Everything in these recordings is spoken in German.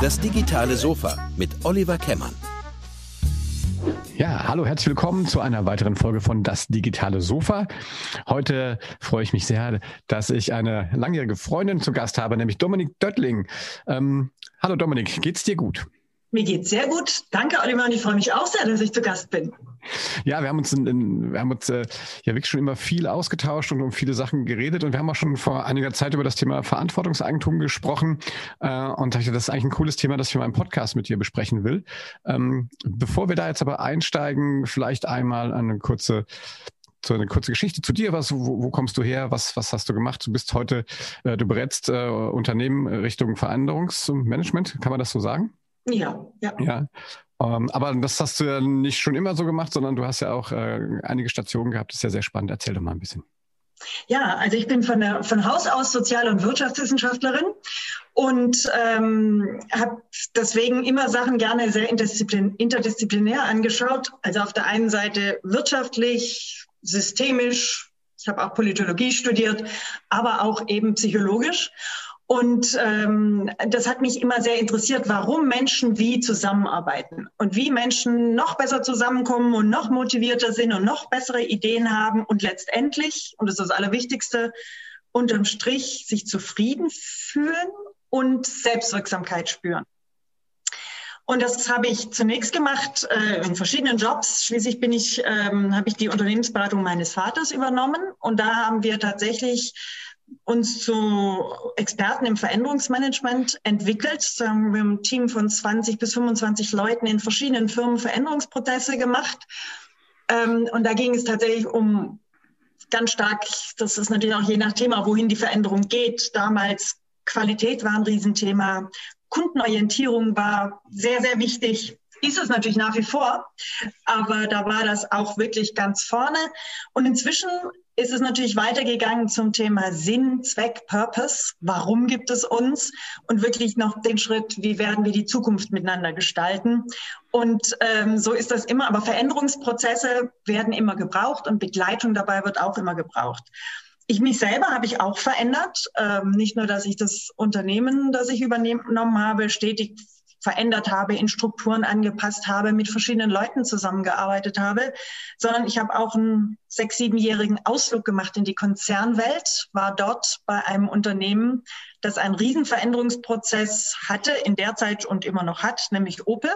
Das digitale Sofa mit Oliver Kemmern. Ja, hallo, herzlich willkommen zu einer weiteren Folge von Das digitale Sofa. Heute freue ich mich sehr, dass ich eine langjährige Freundin zu Gast habe, nämlich Dominik Döttling. Ähm, hallo Dominik, geht's dir gut? Mir geht's sehr gut. Danke, Oliver, und ich freue mich auch sehr, dass ich zu Gast bin. Ja, wir haben uns, in, in, wir haben uns äh, ja wirklich schon immer viel ausgetauscht und um viele Sachen geredet und wir haben auch schon vor einiger Zeit über das Thema Verantwortungseigentum gesprochen äh, und dachte, das ist eigentlich ein cooles Thema, das ich in meinem Podcast mit dir besprechen will. Ähm, bevor wir da jetzt aber einsteigen, vielleicht einmal eine kurze so eine kurze Geschichte zu dir. Was, wo, wo, kommst du her? Was, was hast du gemacht? Du bist heute, äh, du berätst äh, Unternehmen Richtung Veränderungsmanagement. Kann man das so sagen? Ja, ja. ja. Um, ähm, aber das hast du ja nicht schon immer so gemacht, sondern du hast ja auch äh, einige Stationen gehabt. Das ist ja sehr spannend. Erzähl doch mal ein bisschen. Ja, also ich bin von, der, von Haus aus Sozial- und Wirtschaftswissenschaftlerin und ähm, habe deswegen immer Sachen gerne sehr interdisziplinär, interdisziplinär angeschaut. Also auf der einen Seite wirtschaftlich, systemisch, ich habe auch Politologie studiert, aber auch eben psychologisch. Und ähm, das hat mich immer sehr interessiert, warum Menschen wie zusammenarbeiten und wie Menschen noch besser zusammenkommen und noch motivierter sind und noch bessere Ideen haben und letztendlich, und das ist das Allerwichtigste, unterm Strich sich zufrieden fühlen und Selbstwirksamkeit spüren. Und das habe ich zunächst gemacht äh, in verschiedenen Jobs. Schließlich bin ich, ähm, habe ich die Unternehmensberatung meines Vaters übernommen und da haben wir tatsächlich uns zu Experten im Veränderungsmanagement entwickelt. Wir haben ein Team von 20 bis 25 Leuten in verschiedenen Firmen Veränderungsprozesse gemacht. Ähm, und da ging es tatsächlich um ganz stark, das ist natürlich auch je nach Thema, wohin die Veränderung geht. Damals Qualität war ein Riesenthema. Kundenorientierung war sehr, sehr wichtig. Ist es natürlich nach wie vor, aber da war das auch wirklich ganz vorne. Und inzwischen ist es natürlich weitergegangen zum Thema Sinn, Zweck, Purpose. Warum gibt es uns? Und wirklich noch den Schritt, wie werden wir die Zukunft miteinander gestalten? Und ähm, so ist das immer. Aber Veränderungsprozesse werden immer gebraucht und Begleitung dabei wird auch immer gebraucht. Ich mich selber habe ich auch verändert. Ähm, nicht nur, dass ich das Unternehmen, das ich übernommen habe, stetig verändert habe, in Strukturen angepasst habe, mit verschiedenen Leuten zusammengearbeitet habe, sondern ich habe auch einen sechs-, siebenjährigen Ausflug gemacht in die Konzernwelt, war dort bei einem Unternehmen, das einen Riesenveränderungsprozess hatte, in der Zeit und immer noch hat, nämlich Opel.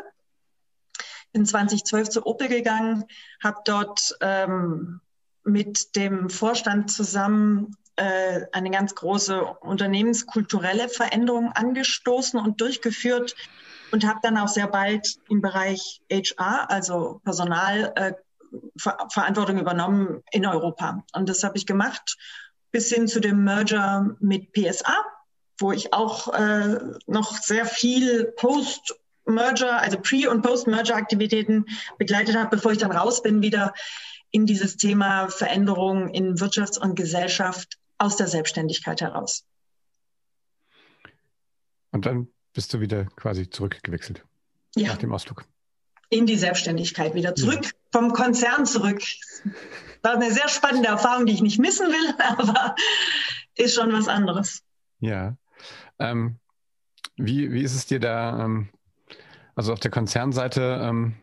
Bin 2012 zu Opel gegangen, habe dort ähm, mit dem Vorstand zusammen äh, eine ganz große unternehmenskulturelle Veränderung angestoßen und durchgeführt, und habe dann auch sehr bald im Bereich HR, also Personalverantwortung äh, übernommen in Europa. Und das habe ich gemacht bis hin zu dem Merger mit PSA, wo ich auch äh, noch sehr viel Post Merger, also Pre- und Post-Merger-Aktivitäten begleitet habe, bevor ich dann raus bin, wieder in dieses Thema Veränderung in Wirtschaft und Gesellschaft aus der Selbstständigkeit heraus. Und dann bist du wieder quasi zurückgewechselt ja. nach dem Ausflug. In die Selbstständigkeit wieder zurück, ja. vom Konzern zurück. War eine sehr spannende Erfahrung, die ich nicht missen will, aber ist schon was anderes. Ja. Ähm, wie, wie ist es dir da, ähm, also auf der Konzernseite, ähm,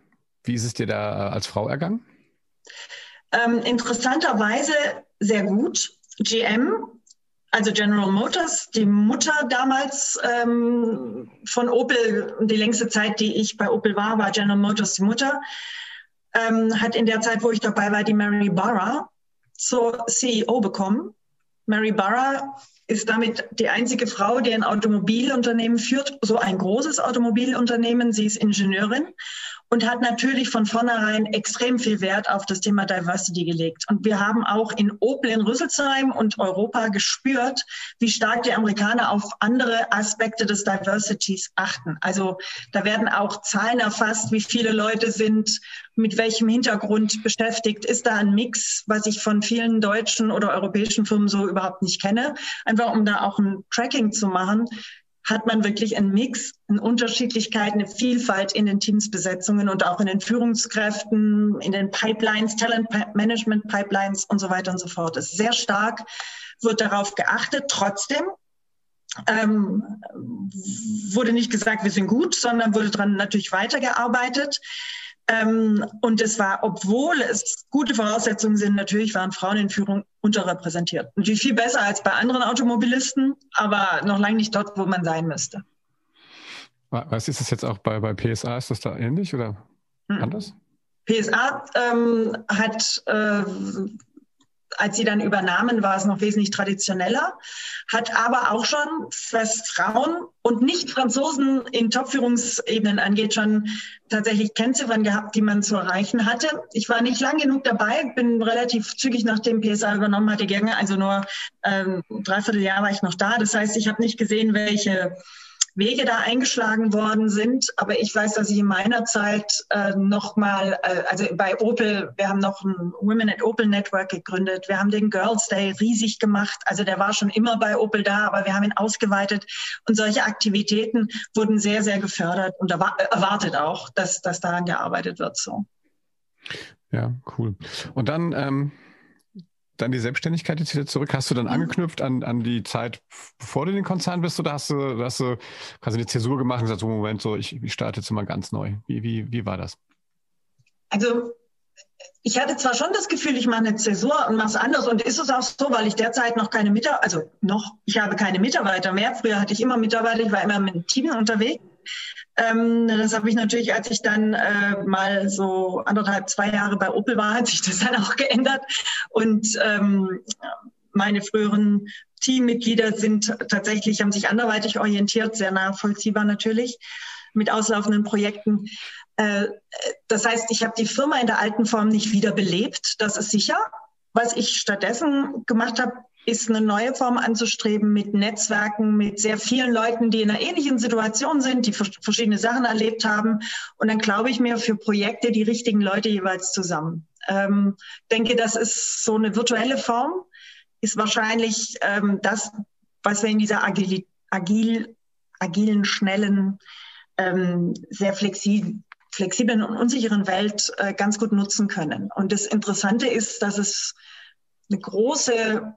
wie ist es dir da äh, als Frau ergangen? Ähm, interessanterweise sehr gut. GM also General Motors, die Mutter damals ähm, von Opel, die längste Zeit, die ich bei Opel war, war General Motors die Mutter, ähm, hat in der Zeit, wo ich dabei war, die Mary Barra zur CEO bekommen. Mary Barra ist damit die einzige Frau, die ein Automobilunternehmen führt, so ein großes Automobilunternehmen. Sie ist Ingenieurin und hat natürlich von vornherein extrem viel Wert auf das Thema Diversity gelegt. Und wir haben auch in Opel in Rüsselsheim und Europa gespürt, wie stark die Amerikaner auf andere Aspekte des Diversities achten. Also da werden auch Zahlen erfasst, wie viele Leute sind mit welchem Hintergrund beschäftigt. Ist da ein Mix, was ich von vielen deutschen oder europäischen Firmen so überhaupt nicht kenne? Einfach um da auch ein Tracking zu machen hat man wirklich einen Mix, eine Unterschiedlichkeit, eine Vielfalt in den Teamsbesetzungen und auch in den Führungskräften, in den Pipelines, Talentmanagement Pipelines und so weiter und so fort. Das ist sehr stark, wird darauf geachtet. Trotzdem ähm, wurde nicht gesagt, wir sind gut, sondern wurde daran natürlich weitergearbeitet. Ähm, und es war, obwohl es gute Voraussetzungen sind, natürlich waren Frauen in Führung unterrepräsentiert. Natürlich viel besser als bei anderen Automobilisten, aber noch lange nicht dort, wo man sein müsste. Was ist das jetzt auch bei, bei PSA? Ist das da ähnlich oder hm. anders? PSA ähm, hat äh, als sie dann übernahmen, war es noch wesentlich traditioneller, hat aber auch schon, was Frauen und nicht Franzosen in Top-Führungsebenen angeht, schon tatsächlich Kennziffern gehabt, die man zu erreichen hatte. Ich war nicht lang genug dabei, bin relativ zügig nachdem PSA übernommen hatte gegangen, also nur ähm, dreiviertel Jahr war ich noch da. Das heißt, ich habe nicht gesehen, welche Wege da eingeschlagen worden sind. Aber ich weiß, dass ich in meiner Zeit äh, nochmal, äh, also bei Opel, wir haben noch ein Women at Opel Network gegründet. Wir haben den Girls Day riesig gemacht. Also der war schon immer bei Opel da, aber wir haben ihn ausgeweitet. Und solche Aktivitäten wurden sehr, sehr gefördert und erwartet auch, dass, dass daran gearbeitet wird. So. Ja, cool. Und dann ähm, dann die Selbstständigkeit jetzt wieder zurück? Hast du dann angeknüpft an, an die Zeit, bevor du in den Konzern bist, oder hast du, hast du quasi eine Zäsur gemacht und gesagt, so Moment, so ich, ich starte jetzt mal ganz neu. Wie, wie, wie war das? Also ich hatte zwar schon das Gefühl, ich mache eine Zäsur und mache es anders und ist es auch so, weil ich derzeit noch keine Mitarbeiter, also noch, ich habe keine Mitarbeiter mehr. Früher hatte ich immer Mitarbeiter, ich war immer mit einem Team unterwegs. Ähm, das habe ich natürlich, als ich dann äh, mal so anderthalb, zwei Jahre bei Opel war, hat sich das dann auch geändert. Und ähm, meine früheren Teammitglieder sind tatsächlich, haben sich anderweitig orientiert, sehr nachvollziehbar natürlich, mit auslaufenden Projekten. Äh, das heißt, ich habe die Firma in der alten Form nicht wiederbelebt, das ist sicher. Was ich stattdessen gemacht habe, ist eine neue Form anzustreben mit Netzwerken, mit sehr vielen Leuten, die in einer ähnlichen Situation sind, die verschiedene Sachen erlebt haben. Und dann glaube ich mir für Projekte die richtigen Leute jeweils zusammen. Ähm, denke, das ist so eine virtuelle Form, ist wahrscheinlich ähm, das, was wir in dieser agil, agil, agilen, schnellen, ähm, sehr flexiblen flexiblen und unsicheren Welt äh, ganz gut nutzen können. Und das Interessante ist, dass es eine große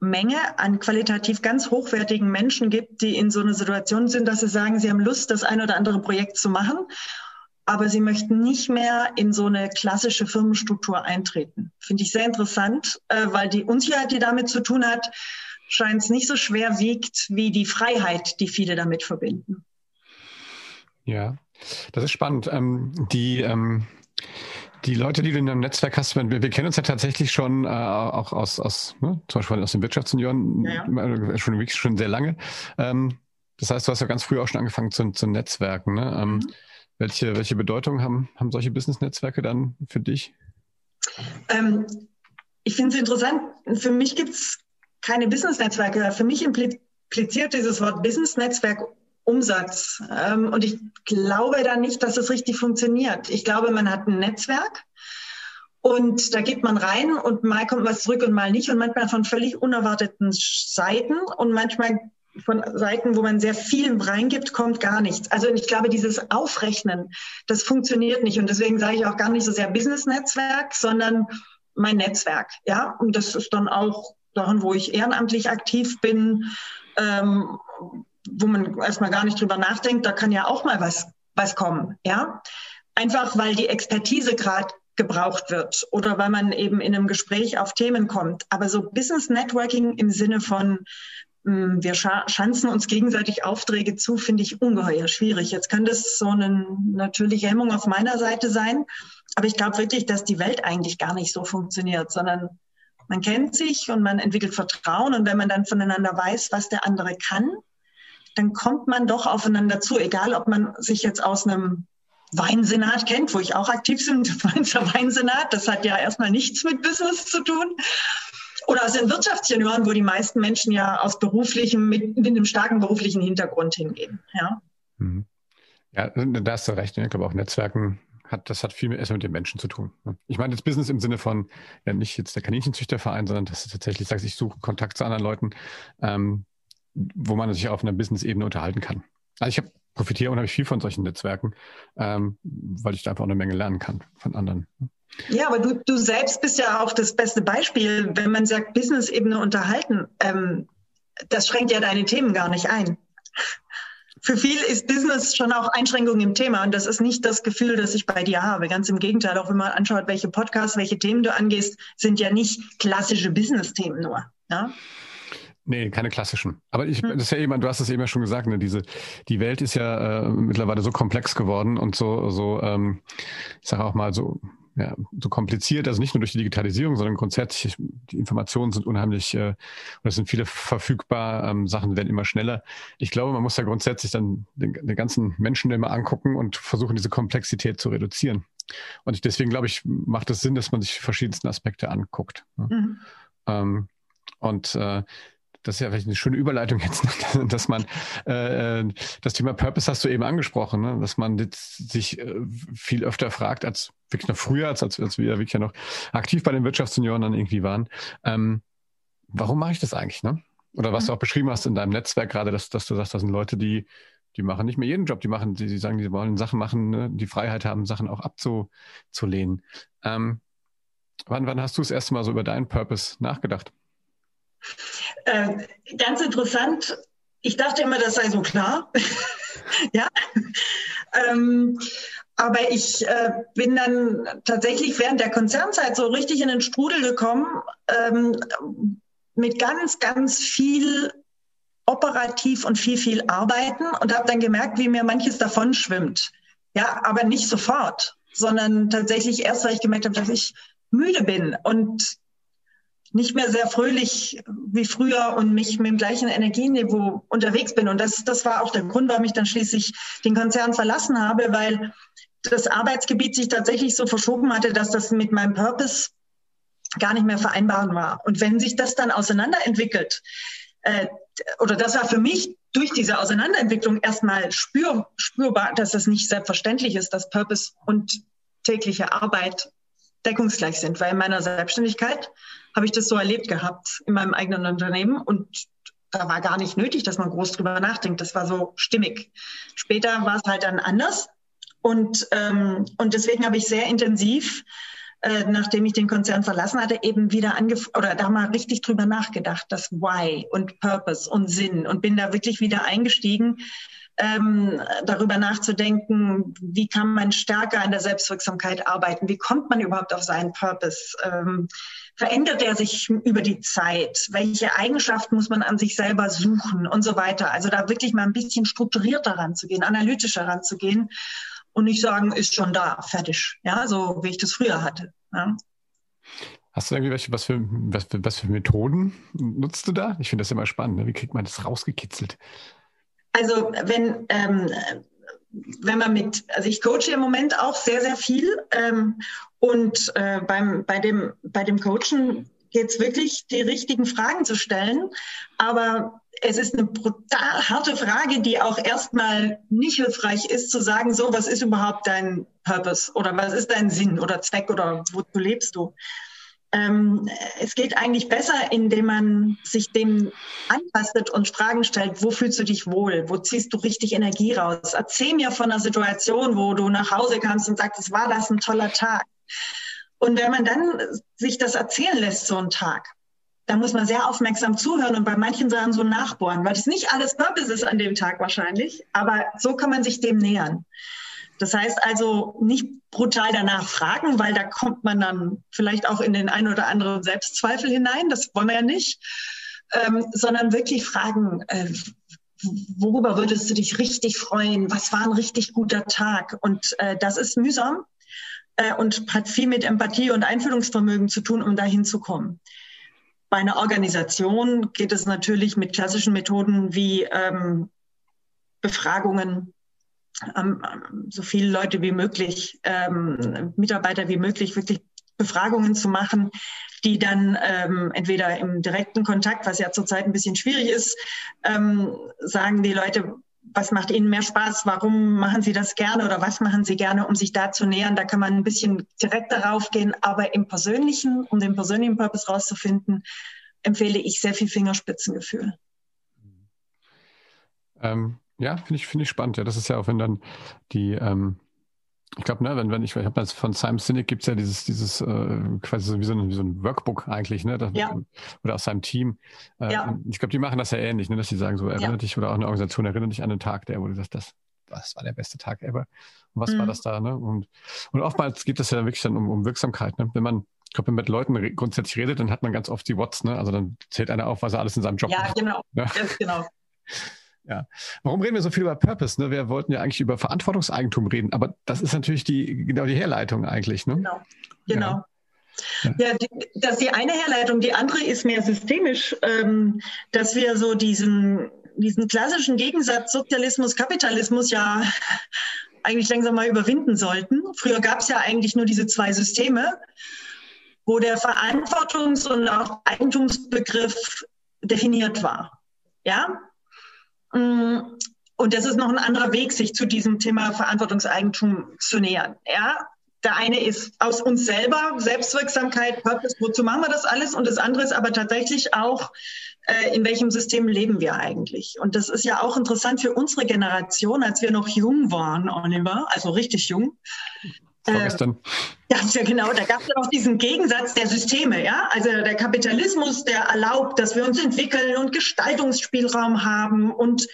Menge an qualitativ ganz hochwertigen Menschen gibt, die in so einer Situation sind, dass sie sagen, sie haben Lust, das ein oder andere Projekt zu machen, aber sie möchten nicht mehr in so eine klassische Firmenstruktur eintreten. Finde ich sehr interessant, äh, weil die Unsicherheit, die damit zu tun hat, scheint es nicht so schwer wiegt wie die Freiheit, die viele damit verbinden. Ja, das ist spannend. Ähm, die ähm die Leute, die du in deinem Netzwerk hast, wir, wir kennen uns ja tatsächlich schon äh, auch aus, aus ne, zum Beispiel aus den Wirtschaftsunion, ja, ja. schon wirklich schon sehr lange. Ähm, das heißt, du hast ja ganz früh auch schon angefangen zu, zu Netzwerken. Ne? Ähm, mhm. welche, welche Bedeutung haben, haben solche Business-Netzwerke dann für dich? Ähm, ich finde es interessant. Für mich gibt es keine Business-Netzwerke. Für mich impliziert dieses Wort Business-Netzwerk Umsatz. Ähm, und ich glaube da nicht, dass es richtig funktioniert. Ich glaube, man hat ein Netzwerk und da geht man rein und mal kommt was zurück und mal nicht und manchmal von völlig unerwarteten Seiten und manchmal von Seiten, wo man sehr viel reingibt, kommt gar nichts. Also ich glaube, dieses Aufrechnen, das funktioniert nicht. Und deswegen sage ich auch gar nicht so sehr Business-Netzwerk, sondern mein Netzwerk. Ja, und das ist dann auch daran, wo ich ehrenamtlich aktiv bin, ähm, wo man erstmal gar nicht drüber nachdenkt, da kann ja auch mal was, was kommen, ja. Einfach weil die Expertise gerade gebraucht wird oder weil man eben in einem Gespräch auf Themen kommt. Aber so Business Networking im Sinne von, hm, wir schanzen uns gegenseitig Aufträge zu, finde ich ungeheuer schwierig. Jetzt kann das so eine natürliche Hemmung auf meiner Seite sein. Aber ich glaube wirklich, dass die Welt eigentlich gar nicht so funktioniert, sondern man kennt sich und man entwickelt Vertrauen. Und wenn man dann voneinander weiß, was der andere kann, dann kommt man doch aufeinander zu, egal ob man sich jetzt aus einem Weinsenat kennt, wo ich auch aktiv bin, Mainzer Weinsenat, das hat ja erstmal nichts mit Business zu tun. Oder aus den Wirtschaftsjunioren, wo die meisten Menschen ja aus beruflichem, mit, mit einem starken beruflichen Hintergrund hingehen. Ja, mhm. ja da hast du recht. Ich glaube auch Netzwerken hat, das hat viel mehr erstmal mit den Menschen zu tun. Ne? Ich meine jetzt Business im Sinne von, ja nicht jetzt der Kaninchenzüchterverein, sondern dass du tatsächlich sagst, ich suche Kontakt zu anderen Leuten. Ähm, wo man sich auf einer Business-Ebene unterhalten kann. Also ich habe profitiere unheimlich viel von solchen Netzwerken, ähm, weil ich da einfach eine Menge lernen kann von anderen. Ja, aber du, du selbst bist ja auch das beste Beispiel, wenn man sagt, Business-Ebene unterhalten. Ähm, das schränkt ja deine Themen gar nicht ein. Für viele ist Business schon auch Einschränkung im Thema und das ist nicht das Gefühl, das ich bei dir habe. Ganz im Gegenteil, auch wenn man anschaut, welche Podcasts, welche Themen du angehst, sind ja nicht klassische Business-Themen nur. Ja? Nee, keine klassischen. Aber ich, hm. das ist ja eben, du hast es eben ja schon gesagt, ne, diese, die Welt ist ja äh, mittlerweile so komplex geworden und so, so, ähm, ich sage auch mal so, ja, so kompliziert, also nicht nur durch die Digitalisierung, sondern grundsätzlich, die Informationen sind unheimlich, äh, und es sind viele verfügbar, ähm, Sachen werden immer schneller. Ich glaube, man muss ja grundsätzlich dann den, den ganzen Menschen immer angucken und versuchen, diese Komplexität zu reduzieren. Und ich, deswegen glaube ich, macht es Sinn, dass man sich die verschiedensten Aspekte anguckt. Ne? Mhm. Ähm, und äh, das ist ja vielleicht eine schöne Überleitung jetzt, dass man äh, äh, das Thema Purpose hast du eben angesprochen, ne? dass man sich äh, viel öfter fragt, als wirklich noch früher, als, als, als wir wirklich ja noch aktiv bei den Wirtschaftssenioren dann irgendwie waren. Ähm, warum mache ich das eigentlich? Ne? Oder was mhm. du auch beschrieben hast in deinem Netzwerk gerade, dass, dass du sagst, das sind Leute, die, die machen nicht mehr jeden Job, die machen, die, die sagen, die wollen Sachen machen, ne? die Freiheit haben, Sachen auch abzulehnen. Ähm, wann, wann hast du das erste Mal so über deinen Purpose nachgedacht? Äh, ganz interessant. Ich dachte immer, das sei so klar. ja. Ähm, aber ich äh, bin dann tatsächlich während der Konzernzeit so richtig in den Strudel gekommen ähm, mit ganz, ganz viel operativ und viel, viel arbeiten und habe dann gemerkt, wie mir manches davon schwimmt. Ja, aber nicht sofort, sondern tatsächlich erst, weil ich gemerkt habe, dass ich müde bin und nicht mehr sehr fröhlich wie früher und mich mit dem gleichen Energieniveau unterwegs bin. Und das, das war auch der Grund, warum ich dann schließlich den Konzern verlassen habe, weil das Arbeitsgebiet sich tatsächlich so verschoben hatte, dass das mit meinem Purpose gar nicht mehr vereinbaren war. Und wenn sich das dann auseinanderentwickelt, äh, oder das war für mich durch diese Auseinanderentwicklung erstmal spür, spürbar, dass das nicht selbstverständlich ist, dass Purpose und tägliche Arbeit deckungsgleich sind, weil in meiner Selbstständigkeit habe ich das so erlebt gehabt in meinem eigenen Unternehmen und da war gar nicht nötig, dass man groß drüber nachdenkt. Das war so stimmig. Später war es halt dann anders und, ähm, und deswegen habe ich sehr intensiv äh, nachdem ich den Konzern verlassen hatte, eben wieder angefangen oder da mal richtig drüber nachgedacht, das Why und Purpose und Sinn und bin da wirklich wieder eingestiegen, ähm, darüber nachzudenken, wie kann man stärker an der Selbstwirksamkeit arbeiten, wie kommt man überhaupt auf seinen Purpose, ähm, verändert er sich über die Zeit, welche Eigenschaften muss man an sich selber suchen und so weiter. Also da wirklich mal ein bisschen strukturierter ranzugehen, analytischer ranzugehen und nicht sagen, ist schon da, fertig, ja, so wie ich das früher hatte. Ja. Hast du irgendwie welche, was für, was, für, was für Methoden nutzt du da? Ich finde das immer spannend. Ne? Wie kriegt man das rausgekitzelt? Also wenn, ähm, wenn man mit, also ich coache im Moment auch sehr, sehr viel ähm, und äh, beim, bei, dem, bei dem Coachen geht es wirklich, die richtigen Fragen zu stellen. Aber es ist eine brutal harte Frage, die auch erstmal nicht hilfreich ist, zu sagen, so, was ist überhaupt dein Purpose oder was ist dein Sinn oder Zweck oder wozu lebst du? Ähm, es geht eigentlich besser, indem man sich dem anpasst und Fragen stellt, wo fühlst du dich wohl? Wo ziehst du richtig Energie raus? Erzähl mir von einer Situation, wo du nach Hause kamst und sagst, war das ein toller Tag? Und wenn man dann sich das erzählen lässt, so einen Tag, dann muss man sehr aufmerksam zuhören und bei manchen Sachen so nachbohren, weil es nicht alles Purpose ist an dem Tag wahrscheinlich, aber so kann man sich dem nähern. Das heißt also nicht brutal danach fragen, weil da kommt man dann vielleicht auch in den ein oder anderen Selbstzweifel hinein. Das wollen wir ja nicht, ähm, sondern wirklich fragen, äh, worüber würdest du dich richtig freuen? Was war ein richtig guter Tag? Und äh, das ist mühsam äh, und hat viel mit Empathie und Einfühlungsvermögen zu tun, um dahin zu kommen. Bei einer Organisation geht es natürlich mit klassischen Methoden wie ähm, Befragungen, so viele Leute wie möglich, ähm, Mitarbeiter wie möglich, wirklich Befragungen zu machen, die dann ähm, entweder im direkten Kontakt, was ja zurzeit ein bisschen schwierig ist, ähm, sagen die Leute, was macht Ihnen mehr Spaß? Warum machen Sie das gerne oder was machen Sie gerne, um sich da zu nähern? Da kann man ein bisschen direkt darauf gehen, aber im Persönlichen, um den persönlichen Purpose rauszufinden, empfehle ich sehr viel Fingerspitzengefühl. Ähm, ja, finde ich, finde ich spannend. Ja, das ist ja auch, wenn dann die, ähm, ich glaube, ne, wenn, wenn ich, ich habe das von Simon Sinek gibt es ja dieses, dieses äh, quasi so wie, so ein, wie so ein Workbook eigentlich, ne? Das, ja. Oder aus seinem Team. Äh, ja. Ich glaube, die machen das ja ähnlich, ne, dass sie sagen, so erinnere ja. dich oder auch eine Organisation erinnere dich an den Tag, der, wo du sagst, das, das war der beste Tag ever. Und was mhm. war das da, ne? Und, und oftmals geht es ja wirklich dann um, um Wirksamkeit, ne? Wenn man, ich glaube, wenn man mit Leuten grundsätzlich redet, dann hat man ganz oft die What's, ne? Also dann zählt einer auf, was er alles in seinem Job ja, macht. Genau. Ja, genau. Ja. Warum reden wir so viel über Purpose? Ne? Wir wollten ja eigentlich über Verantwortungseigentum reden, aber das ist natürlich die, genau die Herleitung eigentlich. Ne? Genau. Genau. Ja. ja die, das ist die eine Herleitung. Die andere ist mehr systemisch, ähm, dass wir so diesen, diesen klassischen Gegensatz Sozialismus, Kapitalismus ja eigentlich langsam mal überwinden sollten. Früher gab es ja eigentlich nur diese zwei Systeme, wo der Verantwortungs- und auch Eigentumsbegriff definiert war. Ja, und das ist noch ein anderer Weg, sich zu diesem Thema Verantwortungseigentum zu nähern. Ja, der eine ist aus uns selber, Selbstwirksamkeit, Purpose, wozu machen wir das alles? Und das andere ist aber tatsächlich auch, äh, in welchem System leben wir eigentlich? Und das ist ja auch interessant für unsere Generation, als wir noch jung waren, Oliver, also richtig jung. Vorgestern. Äh, ja, genau. Da gab es ja auch diesen Gegensatz der Systeme, ja. Also der Kapitalismus, der erlaubt, dass wir uns entwickeln und Gestaltungsspielraum haben und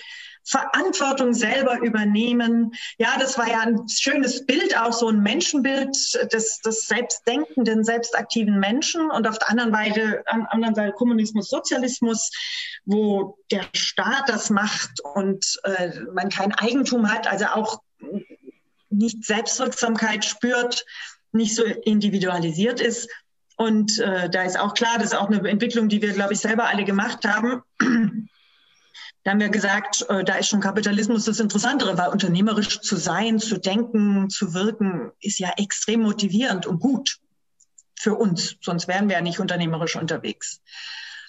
Verantwortung selber übernehmen. Ja, das war ja ein schönes Bild, auch so ein Menschenbild des, des selbstdenkenden, selbstaktiven Menschen. Und auf der anderen Seite, an anderen Seite Kommunismus, Sozialismus, wo der Staat das macht und äh, man kein Eigentum hat, also auch nicht Selbstwirksamkeit spürt, nicht so individualisiert ist. Und äh, da ist auch klar, das ist auch eine Entwicklung, die wir, glaube ich, selber alle gemacht haben. Da haben wir gesagt, äh, da ist schon Kapitalismus das Interessantere, weil unternehmerisch zu sein, zu denken, zu wirken, ist ja extrem motivierend und gut für uns. Sonst wären wir ja nicht unternehmerisch unterwegs.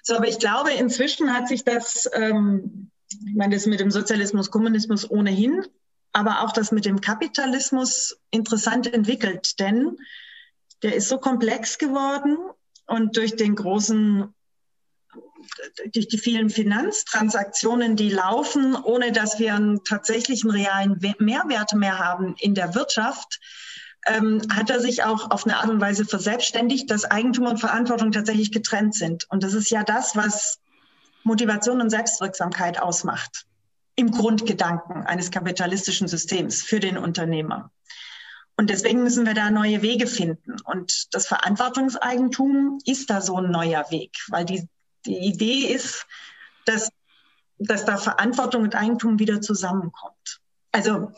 So, aber ich glaube, inzwischen hat sich das, ähm, ich meine, das mit dem Sozialismus, Kommunismus ohnehin aber auch das mit dem Kapitalismus interessant entwickelt, denn der ist so komplex geworden und durch den großen durch die vielen Finanztransaktionen, die laufen, ohne dass wir einen tatsächlichen realen Mehrwert mehr haben in der Wirtschaft, ähm, hat er sich auch auf eine Art und Weise verselbstständigt, dass Eigentum und Verantwortung tatsächlich getrennt sind. Und das ist ja das, was Motivation und Selbstwirksamkeit ausmacht im Grundgedanken eines kapitalistischen Systems für den Unternehmer. Und deswegen müssen wir da neue Wege finden. Und das Verantwortungseigentum ist da so ein neuer Weg, weil die, die Idee ist, dass, dass da Verantwortung und Eigentum wieder zusammenkommt. Also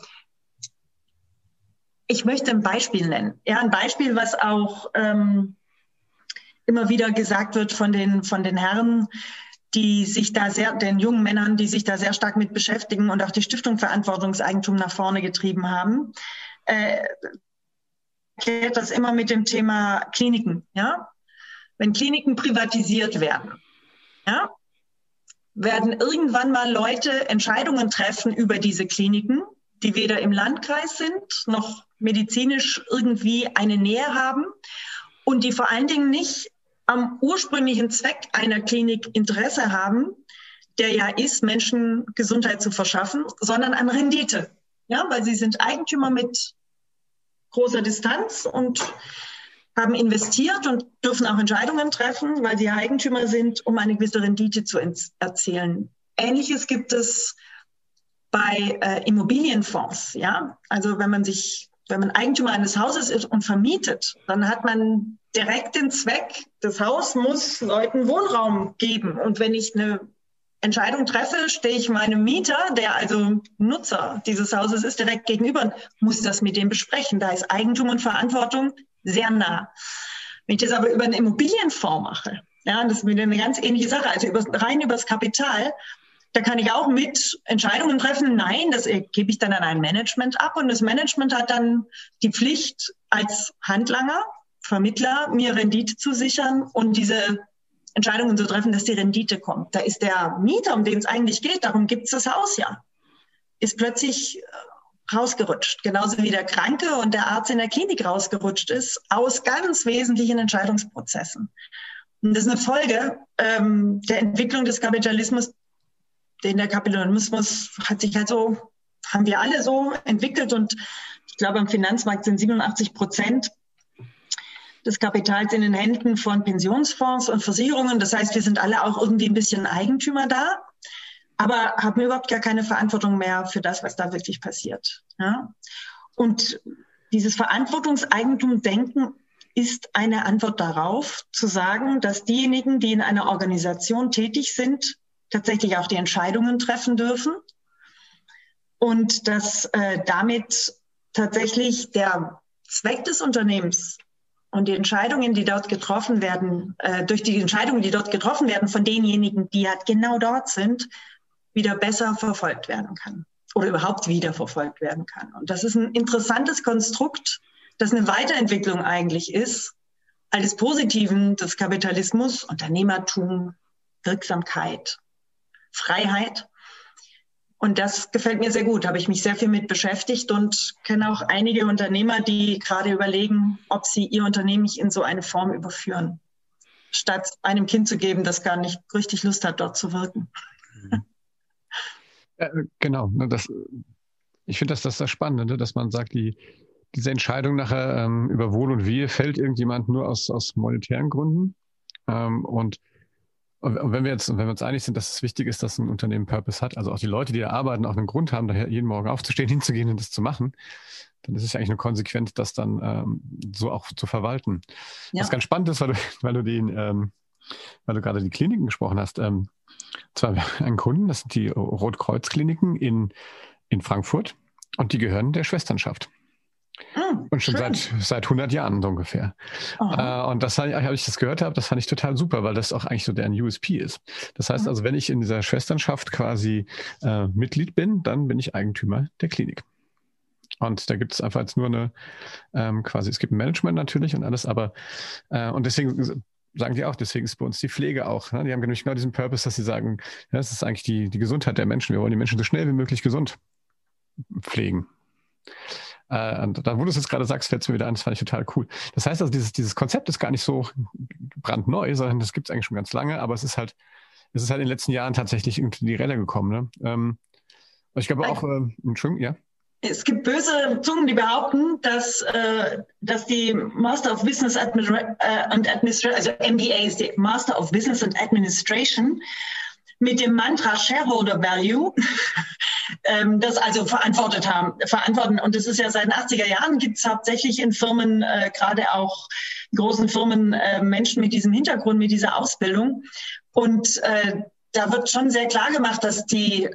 ich möchte ein Beispiel nennen. Ja, ein Beispiel, was auch ähm, immer wieder gesagt wird von den, von den Herren, die sich da sehr, den jungen Männern, die sich da sehr stark mit beschäftigen und auch die Stiftung Verantwortungseigentum nach vorne getrieben haben, äh, erklärt das immer mit dem Thema Kliniken. Ja? Wenn Kliniken privatisiert werden, ja, werden irgendwann mal Leute Entscheidungen treffen über diese Kliniken, die weder im Landkreis sind noch medizinisch irgendwie eine Nähe haben und die vor allen Dingen nicht am ursprünglichen Zweck einer Klinik Interesse haben, der ja ist, Menschen Gesundheit zu verschaffen, sondern an Rendite. Ja, weil sie sind Eigentümer mit großer Distanz und haben investiert und dürfen auch Entscheidungen treffen, weil sie Eigentümer sind, um eine gewisse Rendite zu erzielen. Ähnliches gibt es bei äh, Immobilienfonds. Ja, also wenn man sich, wenn man Eigentümer eines Hauses ist und vermietet, dann hat man direkt den Zweck, das Haus muss Leuten Wohnraum geben. Und wenn ich eine Entscheidung treffe, stehe ich meinem Mieter, der also Nutzer dieses Hauses ist, direkt gegenüber, muss das mit dem besprechen. Da ist Eigentum und Verantwortung sehr nah. Wenn ich das aber über einen Immobilienfonds mache, ja, das ist eine ganz ähnliche Sache, also über, rein übers Kapital, da kann ich auch mit Entscheidungen treffen. Nein, das gebe ich dann an ein Management ab und das Management hat dann die Pflicht als Handlanger Vermittler, mir Rendite zu sichern und diese Entscheidungen zu treffen, dass die Rendite kommt. Da ist der Mieter, um den es eigentlich geht, darum gibt es das Haus ja, ist plötzlich äh, rausgerutscht. Genauso wie der Kranke und der Arzt in der Klinik rausgerutscht ist, aus ganz wesentlichen Entscheidungsprozessen. Und das ist eine Folge ähm, der Entwicklung des Kapitalismus, den der Kapitalismus hat sich halt so haben wir alle so entwickelt und ich glaube, am Finanzmarkt sind 87 Prozent des Kapitals in den Händen von Pensionsfonds und Versicherungen. Das heißt, wir sind alle auch irgendwie ein bisschen Eigentümer da, aber haben überhaupt gar keine Verantwortung mehr für das, was da wirklich passiert. Ja? Und dieses Verantwortungseigentum-Denken ist eine Antwort darauf, zu sagen, dass diejenigen, die in einer Organisation tätig sind, tatsächlich auch die Entscheidungen treffen dürfen und dass äh, damit tatsächlich der Zweck des Unternehmens und die Entscheidungen, die dort getroffen werden, äh, durch die Entscheidungen, die dort getroffen werden von denjenigen, die halt genau dort sind, wieder besser verfolgt werden kann oder überhaupt wieder verfolgt werden kann. Und das ist ein interessantes Konstrukt, das eine Weiterentwicklung eigentlich ist, alles Positiven des Kapitalismus, Unternehmertum, Wirksamkeit, Freiheit. Und das gefällt mir sehr gut. Habe ich mich sehr viel mit beschäftigt und kenne auch einige Unternehmer, die gerade überlegen, ob sie ihr Unternehmen nicht in so eine Form überführen, statt einem Kind zu geben, das gar nicht richtig Lust hat, dort zu wirken. Ja, genau. Ne, das, ich finde das, das das Spannende, ne, dass man sagt, die, diese Entscheidung nachher ähm, über Wohl und Wehe fällt irgendjemand nur aus, aus monetären Gründen. Ähm, und und wenn wir jetzt, wenn wir uns einig sind, dass es wichtig ist, dass ein Unternehmen Purpose hat, also auch die Leute, die da arbeiten, auch einen Grund haben, daher jeden Morgen aufzustehen, hinzugehen und das zu machen, dann ist es ja eigentlich nur konsequent, das dann ähm, so auch zu verwalten. Ja. Was ganz spannend ist, weil du, weil du den, ähm, weil du gerade die Kliniken gesprochen hast. Ähm, zwar einen Kunden, das sind die Rotkreuzkliniken in, in Frankfurt und die gehören der Schwesternschaft. Hm, und schon seit, seit 100 Jahren so ungefähr. Äh, und das habe ich das gehört habe, das fand ich total super, weil das auch eigentlich so deren USP ist. Das heißt mhm. also, wenn ich in dieser Schwesternschaft quasi äh, Mitglied bin, dann bin ich Eigentümer der Klinik. Und da gibt es einfach jetzt nur eine, ähm, quasi, es gibt ein Management natürlich und alles, aber, äh, und deswegen sagen die auch, deswegen ist bei uns die Pflege auch. Ne? Die haben genau diesen Purpose, dass sie sagen, ja, das ist eigentlich die, die Gesundheit der Menschen. Wir wollen die Menschen so schnell wie möglich gesund pflegen. Äh, da, wo du es jetzt gerade sagst, fällt es mir wieder ein, das fand ich total cool. Das heißt also, dieses, dieses Konzept ist gar nicht so brandneu, sondern das gibt es eigentlich schon ganz lange, aber es ist halt, es ist halt in den letzten Jahren tatsächlich in die Räder gekommen. Ne? Ähm, ich glaube auch, äh, Entschuldigung, ja. Es gibt böse Zungen, die behaupten, dass, äh, dass die Master of Business äh, and Administration, also MBA ist die Master of Business and Administration, mit dem Mantra Shareholder Value ähm, das also verantwortet haben, verantworten. Und das ist ja seit den 80er Jahren gibt es hauptsächlich in Firmen, äh, gerade auch großen Firmen, äh, Menschen mit diesem Hintergrund, mit dieser Ausbildung. Und äh, da wird schon sehr klar gemacht, dass die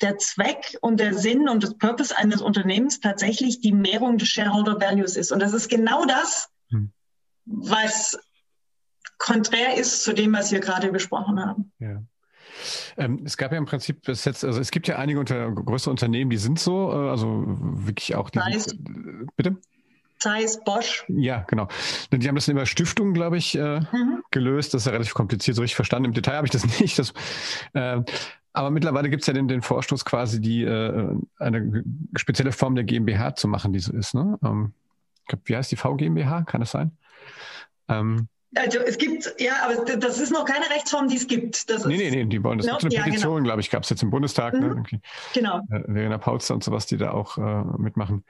der Zweck und der Sinn und das Purpose eines Unternehmens tatsächlich die Mehrung des Shareholder Values ist. Und das ist genau das, hm. was konträr ist zu dem, was wir gerade besprochen haben. Ja. Ähm, es gab ja im Prinzip bis jetzt, also es gibt ja einige unter, größere Unternehmen, die sind so, äh, also wirklich auch die. Zeiss. bitte? Zeiss, Bosch. Ja, genau. Die haben das über Stiftungen, glaube ich, äh, mhm. gelöst. Das ist ja relativ kompliziert, so richtig verstanden. Im Detail habe ich das nicht. Das, äh, aber mittlerweile gibt es ja den, den Vorstoß quasi, die äh, eine spezielle Form der GmbH zu machen, die so ist. Ne? Ähm, glaub, wie heißt die VGmbH? Kann das sein? Ähm, also es gibt, ja, aber das ist noch keine Rechtsform, die es gibt. Das nee, nee, nee, die wollen das. No? Eine ja, Petition, genau. glaube ich, gab es jetzt im Bundestag. Ne? Mhm. Ne? Genau. Äh, Verena Paulster und sowas, die da auch äh, mitmachen.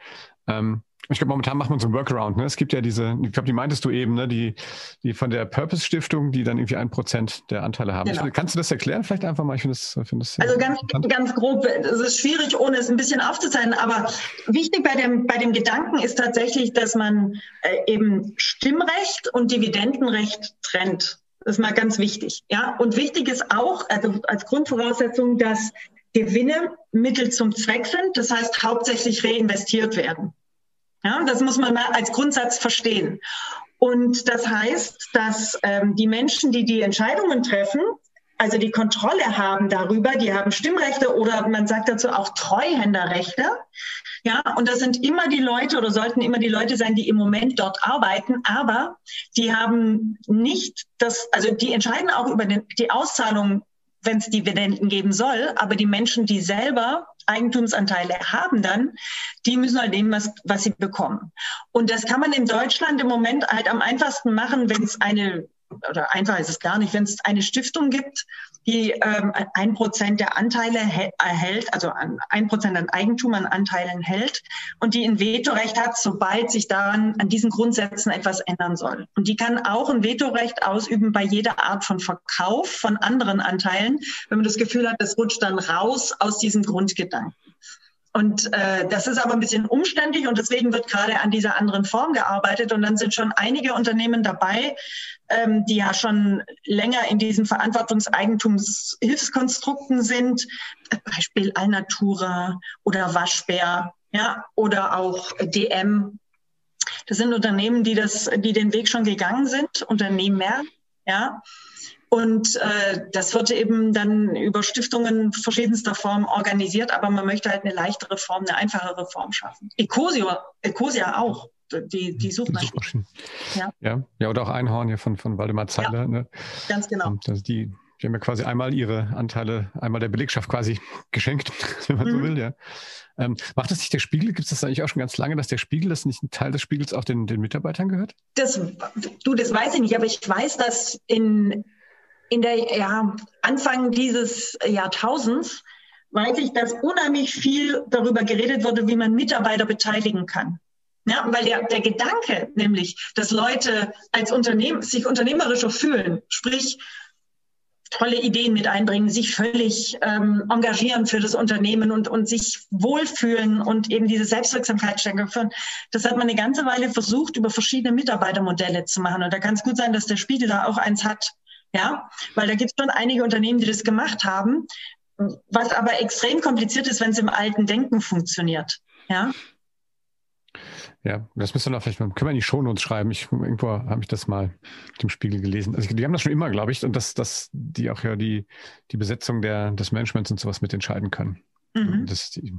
Ähm, ich glaube, momentan macht man so ein Workaround. Ne? Es gibt ja diese, ich glaube, die meintest du eben, ne? die, die von der Purpose Stiftung, die dann irgendwie ein Prozent der Anteile haben. Genau. kannst du das erklären vielleicht einfach mal? Ich finde das, find das Also ganz, ganz grob, es ist schwierig, ohne es ein bisschen aufzuzeigen, aber wichtig bei dem, bei dem Gedanken ist tatsächlich, dass man äh, eben Stimmrecht und Dividendenrecht trennt. Das ist mal ganz wichtig. Ja, und wichtig ist auch, also als Grundvoraussetzung, dass Gewinne Mittel zum Zweck sind, das heißt hauptsächlich reinvestiert werden. Ja, das muss man mal als Grundsatz verstehen. Und das heißt, dass ähm, die Menschen, die die Entscheidungen treffen, also die Kontrolle haben darüber, die haben Stimmrechte oder man sagt dazu auch Treuhänderrechte. Ja, und das sind immer die Leute oder sollten immer die Leute sein, die im Moment dort arbeiten, aber die haben nicht das, also die entscheiden auch über den, die Auszahlung wenn es Dividenden geben soll. Aber die Menschen, die selber Eigentumsanteile haben dann, die müssen halt nehmen, was, was sie bekommen. Und das kann man in Deutschland im Moment halt am einfachsten machen, wenn es eine oder einfach ist es gar nicht, wenn es eine Stiftung gibt, die ähm, ein Prozent der Anteile erhält, also ein Prozent an Eigentum an Anteilen hält und die ein Vetorecht hat, sobald sich daran an diesen Grundsätzen etwas ändern soll. Und die kann auch ein Vetorecht ausüben bei jeder Art von Verkauf von anderen Anteilen, wenn man das Gefühl hat, das rutscht dann raus aus diesem Grundgedanken. Und äh, das ist aber ein bisschen umständlich und deswegen wird gerade an dieser anderen Form gearbeitet. Und dann sind schon einige Unternehmen dabei, ähm, die ja schon länger in diesen Verantwortungseigentumshilfskonstrukten sind. Beispiel Alnatura oder Waschbär, ja, oder auch DM. Das sind Unternehmen, die das, die den Weg schon gegangen sind, Unternehmer, ja. Und äh, das wird eben dann über Stiftungen verschiedenster Form organisiert, aber man möchte halt eine leichtere Form, eine einfachere Form schaffen. Ecosia, Ecosia auch. Die, die Suchmaschine. Ja. ja. Ja, oder auch Einhorn hier von, von Waldemar Zeiler. Ja, ne? Ganz genau. Das, die, die haben ja quasi einmal ihre Anteile, einmal der Belegschaft quasi geschenkt, wenn man mhm. so will, ja. Ähm, macht das nicht der Spiegel? Gibt es das eigentlich auch schon ganz lange, dass der Spiegel, das nicht ein Teil des Spiegels auch den, den Mitarbeitern gehört? Das, du, das weiß ich nicht, aber ich weiß, dass in in der ja, Anfang dieses Jahrtausends weiß ich, dass unheimlich viel darüber geredet wurde, wie man Mitarbeiter beteiligen kann. Ja, weil der, der Gedanke nämlich, dass Leute als Unternehmen, sich unternehmerischer fühlen, sprich tolle Ideen mit einbringen, sich völlig ähm, engagieren für das Unternehmen und, und sich wohlfühlen und eben diese Selbstwirksamkeit führen. Das hat man eine ganze Weile versucht, über verschiedene Mitarbeitermodelle zu machen. Und da kann es gut sein, dass der Spiegel da auch eins hat. Ja, weil da gibt es schon einige Unternehmen, die das gemacht haben, was aber extrem kompliziert ist, wenn es im alten Denken funktioniert. Ja. Ja, das müssen wir noch vielleicht mal, können wir in die Shownotes schreiben. Ich, irgendwo habe ich das mal im Spiegel gelesen. Also die haben das schon immer, glaube ich, und dass, dass die auch ja die, die Besetzung der, des Managements und sowas mitentscheiden können. Mhm. Das ist die,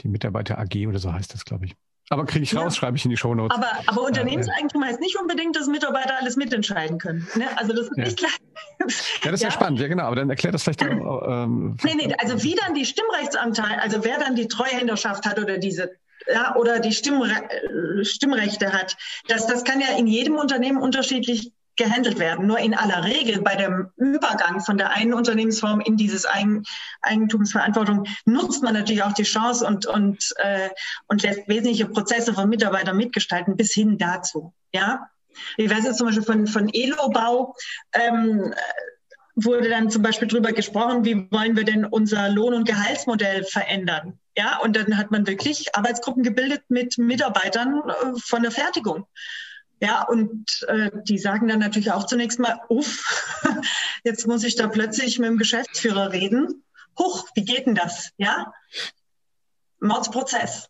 die Mitarbeiter AG oder so heißt das, glaube ich. Aber kriege ich raus, ja. schreibe ich in die Shownotes. Aber, aber Unternehmenseigentum äh, heißt nicht unbedingt, dass Mitarbeiter alles mitentscheiden können. Ne? Also das ist ja. nicht klar. Ja, das ist ja. spannend, ja genau. Aber dann erklärt das vielleicht. Ähm, nee, nee, also wie dann die Stimmrechtsanteil, also wer dann die Treuhänderschaft hat oder diese ja, oder die Stimmre Stimmrechte hat. Das, das kann ja in jedem Unternehmen unterschiedlich gehandelt werden. Nur in aller Regel bei dem Übergang von der einen Unternehmensform in dieses Eigen, Eigentumsverantwortung nutzt man natürlich auch die Chance und, und, äh, und lässt wesentliche Prozesse von Mitarbeitern mitgestalten bis hin dazu. Ja, ich weiß jetzt zum Beispiel von, von Elo-Bau, ähm, wurde dann zum Beispiel drüber gesprochen, wie wollen wir denn unser Lohn- und Gehaltsmodell verändern? Ja, und dann hat man wirklich Arbeitsgruppen gebildet mit Mitarbeitern äh, von der Fertigung. Ja, und äh, die sagen dann natürlich auch zunächst mal, uff, jetzt muss ich da plötzlich mit dem Geschäftsführer reden. Huch, wie geht denn das? Ja, Mordsprozess,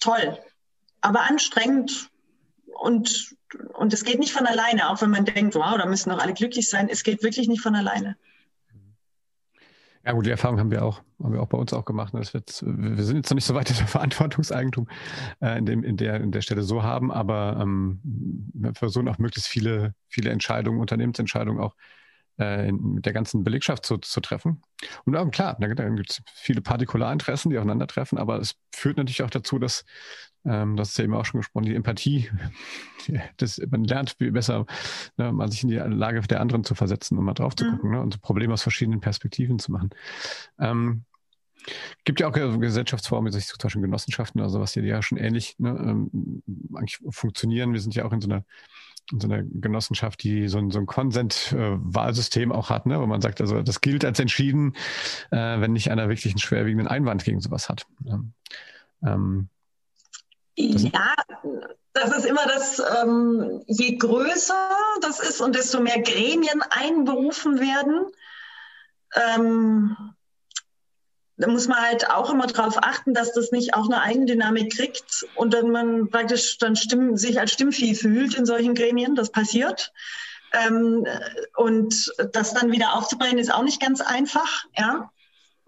toll, aber anstrengend und und es geht nicht von alleine, auch wenn man denkt, wow, da müssen doch alle glücklich sein. Es geht wirklich nicht von alleine. Ja gut, die Erfahrung haben wir auch, haben wir auch bei uns auch gemacht. Das wird, wir sind jetzt noch nicht so weit, dass wir Verantwortungseigentum äh, in, dem, in, der, in der Stelle so haben, aber ähm, wir versuchen auch möglichst viele, viele Entscheidungen, Unternehmensentscheidungen auch äh, mit der ganzen Belegschaft zu, zu treffen. Und ähm, klar, da, da gibt es viele Partikularinteressen, die aufeinandertreffen, aber es führt natürlich auch dazu, dass ähm, das ist ja eben auch schon gesprochen, die Empathie, das, man lernt viel besser, ne, mal sich in die Lage der anderen zu versetzen und mal drauf zu mhm. gucken ne, und so Probleme aus verschiedenen Perspektiven zu machen. Ähm, gibt ja auch Gesellschaftsformen, wie zum Beispiel Genossenschaften oder sowas, die ja schon ähnlich ne, ähm, eigentlich funktionieren. Wir sind ja auch in so einer in so einer Genossenschaft, die so ein, so ein Consent-Wahlsystem auch hat, ne? wo man sagt, also das gilt als entschieden, äh, wenn nicht einer wirklich einen schwerwiegenden Einwand gegen sowas hat. Ähm, ja, das ist immer das, ähm, je größer das ist und desto mehr Gremien einberufen werden, ähm, da muss man halt auch immer darauf achten, dass das nicht auch eine Eigendynamik kriegt und dann man praktisch dann Stimm, sich als Stimmvieh fühlt in solchen Gremien. Das passiert. Ähm, und das dann wieder aufzubrechen, ist auch nicht ganz einfach. Ja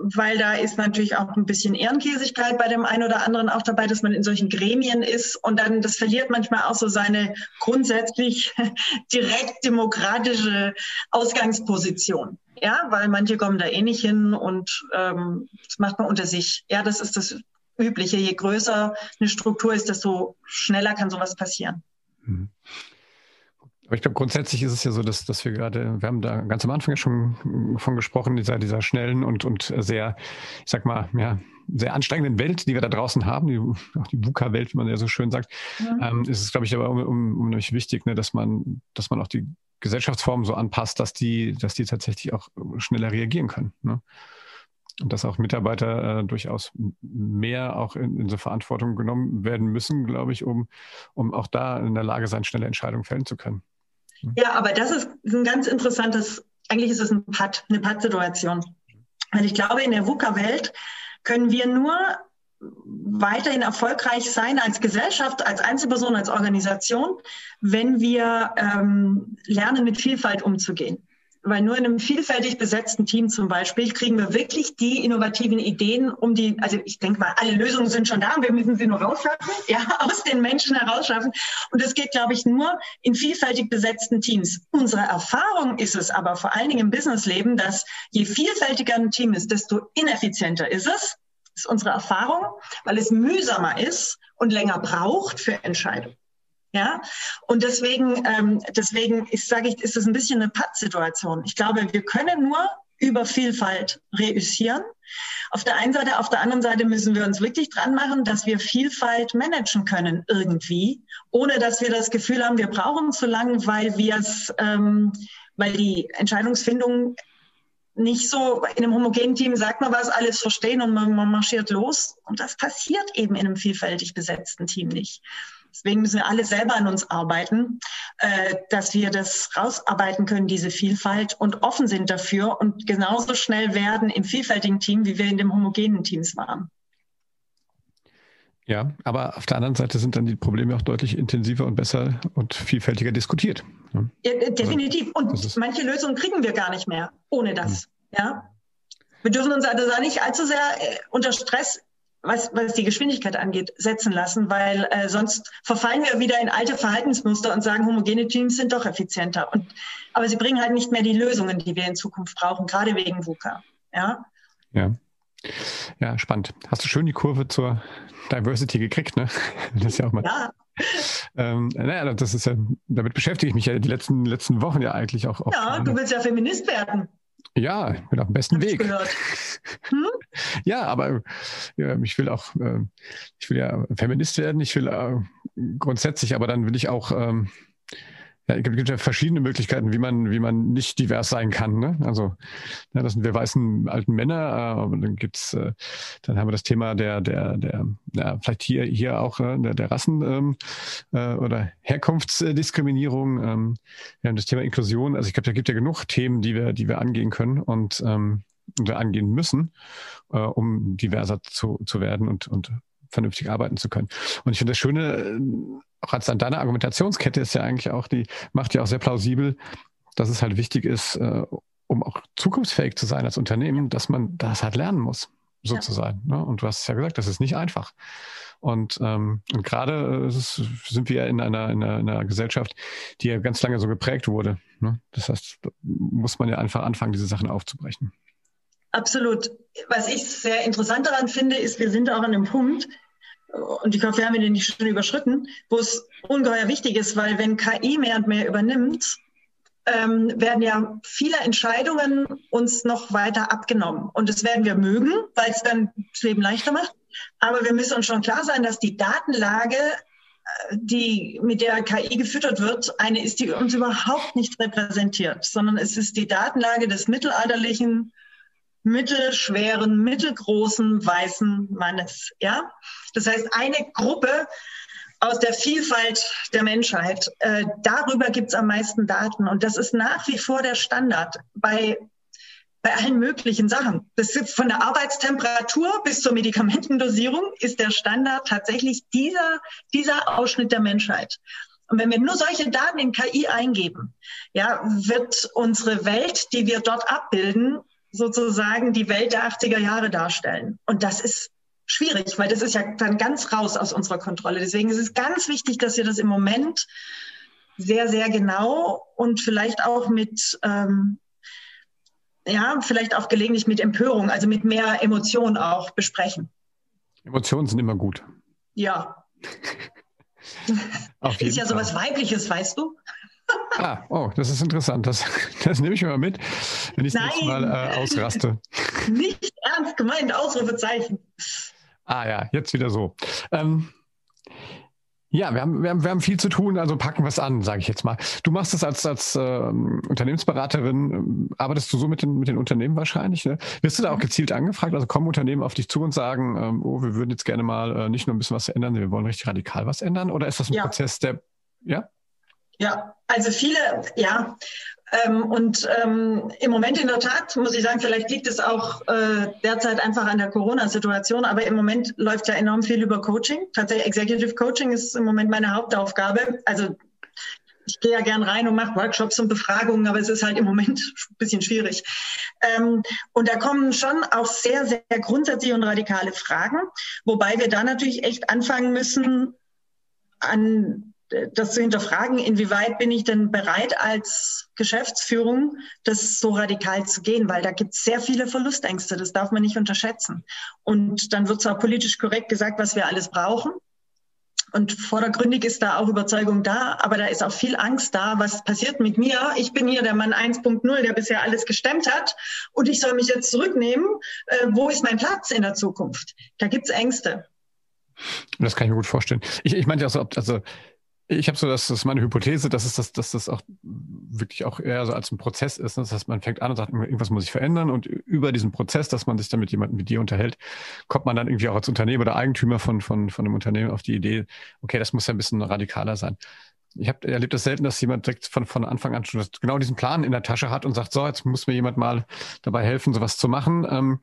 weil da ist natürlich auch ein bisschen Ehrenkäsigkeit bei dem einen oder anderen auch dabei, dass man in solchen Gremien ist und dann, das verliert manchmal auch so seine grundsätzlich direkt demokratische Ausgangsposition. Ja, weil manche kommen da eh nicht hin und ähm, das macht man unter sich. Ja, das ist das Übliche. Je größer eine Struktur ist, desto schneller kann sowas passieren. Mhm. Aber ich glaube, grundsätzlich ist es ja so, dass, dass wir gerade, wir haben da ganz am Anfang ja schon von gesprochen, dieser, dieser schnellen und, und sehr, ich sag mal, ja, sehr anstrengenden Welt, die wir da draußen haben, die, auch die VUCA-Welt, wie man ja so schön sagt, ja. ähm, ist es, glaube ich, aber unheimlich wichtig, ne, dass man, dass man auch die Gesellschaftsformen so anpasst, dass die, dass die tatsächlich auch schneller reagieren können. Ne? Und dass auch Mitarbeiter äh, durchaus mehr auch in, in so Verantwortung genommen werden müssen, glaube ich, um, um auch da in der Lage sein, schnelle Entscheidungen fällen zu können. Ja, aber das ist ein ganz interessantes, eigentlich ist es ein Patt, eine Patt-Situation. Weil ich glaube, in der VUCA-Welt können wir nur weiterhin erfolgreich sein als Gesellschaft, als Einzelperson, als Organisation, wenn wir ähm, lernen, mit Vielfalt umzugehen. Weil nur in einem vielfältig besetzten Team zum Beispiel kriegen wir wirklich die innovativen Ideen, um die, also ich denke mal, alle Lösungen sind schon da und wir müssen sie nur rausschaffen, ja, aus den Menschen herausschaffen. Und das geht, glaube ich, nur in vielfältig besetzten Teams. Unsere Erfahrung ist es aber vor allen Dingen im Businessleben, dass je vielfältiger ein Team ist, desto ineffizienter ist es. Das ist unsere Erfahrung, weil es mühsamer ist und länger braucht für Entscheidungen. Ja, und deswegen, ähm, deswegen ist, sage ich, ist das ein bisschen eine Pattsituation. Ich glaube, wir können nur über Vielfalt reüssieren. Auf der einen Seite, auf der anderen Seite müssen wir uns wirklich dran machen, dass wir Vielfalt managen können irgendwie, ohne dass wir das Gefühl haben, wir brauchen zu lang, weil wir es, ähm, weil die Entscheidungsfindung nicht so in einem homogenen Team sagt man was, alles verstehen und man, man marschiert los. Und das passiert eben in einem vielfältig besetzten Team nicht. Deswegen müssen wir alle selber an uns arbeiten, äh, dass wir das rausarbeiten können, diese Vielfalt und offen sind dafür und genauso schnell werden im vielfältigen Team, wie wir in dem homogenen Teams waren. Ja, aber auf der anderen Seite sind dann die Probleme auch deutlich intensiver und besser und vielfältiger diskutiert. Ja, äh, definitiv. Und manche Lösungen kriegen wir gar nicht mehr ohne das. Hm. Ja. Wir dürfen uns also nicht allzu sehr äh, unter Stress was, was die Geschwindigkeit angeht, setzen lassen, weil äh, sonst verfallen wir wieder in alte Verhaltensmuster und sagen, homogene Teams sind doch effizienter. Und, aber sie bringen halt nicht mehr die Lösungen, die wir in Zukunft brauchen, gerade wegen VUCA. Ja. Ja. Ja, spannend. Hast du schön die Kurve zur Diversity gekriegt, ne? Das ist ja auch mal. Ja. Ähm, naja, das ist ja, damit beschäftige ich mich ja die letzten, letzten Wochen ja eigentlich auch. auch ja, du willst ja Feminist werden. Ja, ich bin auf dem besten Hab Weg. Hm? Ja, aber ja, ich will auch, äh, ich will ja Feminist werden, ich will äh, grundsätzlich, aber dann will ich auch ähm, ja, es gibt ja verschiedene Möglichkeiten, wie man, wie man nicht divers sein kann. Ne? Also, ja, das sind wir weißen alten Männer, äh, aber dann gibt's, äh, dann haben wir das Thema der, der, der, ja, vielleicht hier, hier auch äh, der, der Rassen ähm, äh, oder Herkunftsdiskriminierung. Ähm, wir haben das Thema Inklusion. Also ich glaube, da gibt ja genug Themen, die wir, die wir angehen können und ähm, oder angehen müssen, äh, um diverser zu, zu werden und, und vernünftig arbeiten zu können. Und ich finde das Schöne, auch als an deiner Argumentationskette ist ja eigentlich auch die, macht ja auch sehr plausibel, dass es halt wichtig ist, äh, um auch zukunftsfähig zu sein als Unternehmen, dass man das halt lernen muss, so ja. zu sein. Ne? Und du hast es ja gesagt, das ist nicht einfach. Und, ähm, und gerade äh, sind wir ja in einer, in, einer, in einer Gesellschaft, die ja ganz lange so geprägt wurde. Ne? Das heißt, muss man ja einfach anfangen, diese Sachen aufzubrechen. Absolut. Was ich sehr interessant daran finde, ist, wir sind auch an dem Punkt, und ich hoffe, wir haben ihn nicht schon überschritten, wo es ungeheuer wichtig ist, weil wenn KI mehr und mehr übernimmt, ähm, werden ja viele Entscheidungen uns noch weiter abgenommen. Und das werden wir mögen, weil es dann das Leben leichter macht. Aber wir müssen uns schon klar sein, dass die Datenlage, äh, die mit der KI gefüttert wird, eine ist, die uns überhaupt nicht repräsentiert, sondern es ist die Datenlage des mittelalterlichen mittelschweren, mittelgroßen weißen Mannes. Ja, das heißt eine Gruppe aus der Vielfalt der Menschheit. Äh, darüber gibt es am meisten Daten und das ist nach wie vor der Standard bei bei allen möglichen Sachen. Das ist von der Arbeitstemperatur bis zur Medikamentendosierung ist der Standard tatsächlich dieser, dieser Ausschnitt der Menschheit. Und wenn wir nur solche Daten in KI eingeben, ja, wird unsere Welt, die wir dort abbilden, sozusagen die Welt der 80er Jahre darstellen. Und das ist schwierig, weil das ist ja dann ganz raus aus unserer Kontrolle. Deswegen ist es ganz wichtig, dass wir das im Moment sehr, sehr genau und vielleicht auch mit, ähm, ja, vielleicht auch gelegentlich mit Empörung, also mit mehr Emotion auch besprechen. Emotionen sind immer gut. Ja. ist ja sowas Weibliches, weißt du? Ah, oh, das ist interessant. Das, das nehme ich mir mal mit, wenn ich das nächste Mal äh, ausraste. Nicht ernst gemeint, Ausrufezeichen. Ah ja, jetzt wieder so. Ähm, ja, wir haben, wir, haben, wir haben viel zu tun, also packen wir es an, sage ich jetzt mal. Du machst es als, als ähm, Unternehmensberaterin, ähm, arbeitest du so mit den, mit den Unternehmen wahrscheinlich? Ne? Wirst du da auch gezielt angefragt? Also kommen Unternehmen auf dich zu und sagen, ähm, oh, wir würden jetzt gerne mal äh, nicht nur ein bisschen was ändern, wir wollen richtig radikal was ändern? Oder ist das ein ja. Prozess, der, ja? Ja, also viele, ja. Ähm, und ähm, im Moment in der Tat, muss ich sagen, vielleicht liegt es auch äh, derzeit einfach an der Corona-Situation, aber im Moment läuft ja enorm viel über Coaching. Tatsächlich Executive Coaching ist im Moment meine Hauptaufgabe. Also ich gehe ja gern rein und mache Workshops und Befragungen, aber es ist halt im Moment ein bisschen schwierig. Ähm, und da kommen schon auch sehr, sehr grundsätzliche und radikale Fragen, wobei wir da natürlich echt anfangen müssen, an das zu hinterfragen, inwieweit bin ich denn bereit als Geschäftsführung, das so radikal zu gehen, weil da gibt es sehr viele Verlustängste, das darf man nicht unterschätzen. Und dann wird zwar politisch korrekt gesagt, was wir alles brauchen. Und vordergründig ist da auch Überzeugung da, aber da ist auch viel Angst da, was passiert mit mir. Ich bin hier der Mann 1.0, der bisher alles gestemmt hat und ich soll mich jetzt zurücknehmen. Äh, wo ist mein Platz in der Zukunft? Da gibt es Ängste. Das kann ich mir gut vorstellen. Ich, ich meinte auch so, also ich habe so, das, das ist meine Hypothese, dass, es das, dass das auch wirklich auch eher so als ein Prozess ist. Ne? Das heißt, man fängt an und sagt, irgendwas muss sich verändern und über diesen Prozess, dass man sich dann mit jemandem wie dir unterhält, kommt man dann irgendwie auch als Unternehmen oder Eigentümer von, von, von einem Unternehmen auf die Idee, okay, das muss ja ein bisschen radikaler sein. Ich habe erlebt das selten, dass jemand direkt von, von Anfang an schon genau diesen Plan in der Tasche hat und sagt, so, jetzt muss mir jemand mal dabei helfen, sowas zu machen, ähm,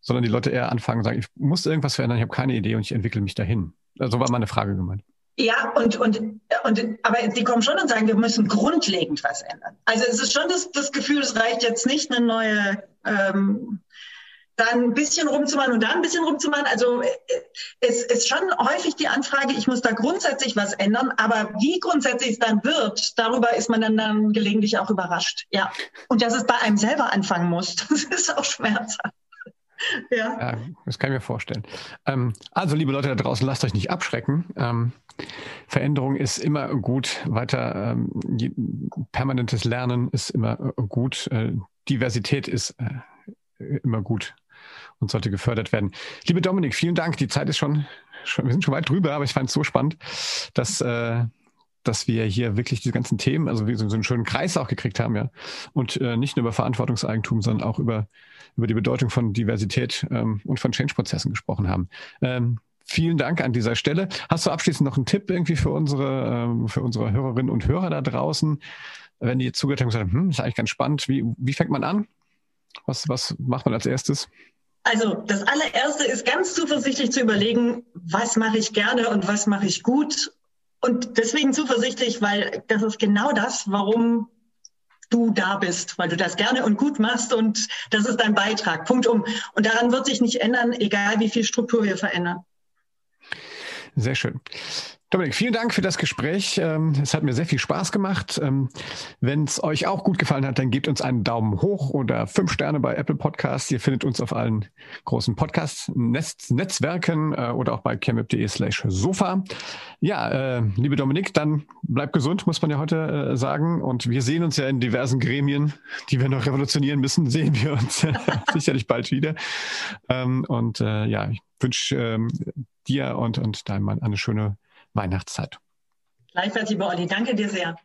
sondern die Leute eher anfangen und sagen, ich muss irgendwas verändern, ich habe keine Idee und ich entwickle mich dahin. So also war meine Frage gemeint. Ja, und, und, und, aber die kommen schon und sagen, wir müssen grundlegend was ändern. Also es ist schon das, das Gefühl, es reicht jetzt nicht, eine neue, ähm, da ein bisschen rumzumachen und da ein bisschen rumzumachen. Also äh, es ist schon häufig die Anfrage, ich muss da grundsätzlich was ändern, aber wie grundsätzlich es dann wird, darüber ist man dann, dann gelegentlich auch überrascht. Ja. Und dass es bei einem selber anfangen muss, das ist auch schmerzhaft. Ja. ja. das kann ich mir vorstellen. Ähm, also, liebe Leute da draußen, lasst euch nicht abschrecken. Ähm, Veränderung ist immer gut. Weiter ähm, permanentes Lernen ist immer äh, gut. Äh, Diversität ist äh, immer gut und sollte gefördert werden. Liebe Dominik, vielen Dank. Die Zeit ist schon, schon wir sind schon weit drüber, aber ich fand es so spannend, dass äh, dass wir hier wirklich diese ganzen Themen, also wie so einen schönen Kreis auch gekriegt haben, ja. Und äh, nicht nur über Verantwortungseigentum, sondern auch über, über die Bedeutung von Diversität ähm, und von Change-Prozessen gesprochen haben. Ähm, vielen Dank an dieser Stelle. Hast du abschließend noch einen Tipp irgendwie für unsere, ähm, für unsere Hörerinnen und Hörer da draußen? Wenn die jetzt zugehört haben und gesagt, hm, ist eigentlich ganz spannend. Wie, wie fängt man an? Was, was macht man als erstes? Also das allererste ist ganz zuversichtlich zu überlegen, was mache ich gerne und was mache ich gut und deswegen zuversichtlich, weil das ist genau das, warum du da bist, weil du das gerne und gut machst und das ist dein Beitrag. Punkt um. Und daran wird sich nicht ändern, egal wie viel Struktur wir verändern. Sehr schön. Dominik, vielen Dank für das Gespräch. Ähm, es hat mir sehr viel Spaß gemacht. Ähm, wenn es euch auch gut gefallen hat, dann gebt uns einen Daumen hoch oder fünf Sterne bei Apple Podcasts. Ihr findet uns auf allen großen Podcast-Netzwerken äh, oder auch bei chemip.de slash sofa. Ja, äh, liebe Dominik, dann bleib gesund, muss man ja heute äh, sagen. Und wir sehen uns ja in diversen Gremien, die wir noch revolutionieren müssen, sehen wir uns sicherlich bald wieder. Ähm, und ja, ich wünsche dir und, und deinem Mann eine schöne Weihnachtszeit. Gleichfalls, lieber Olli. Danke dir sehr.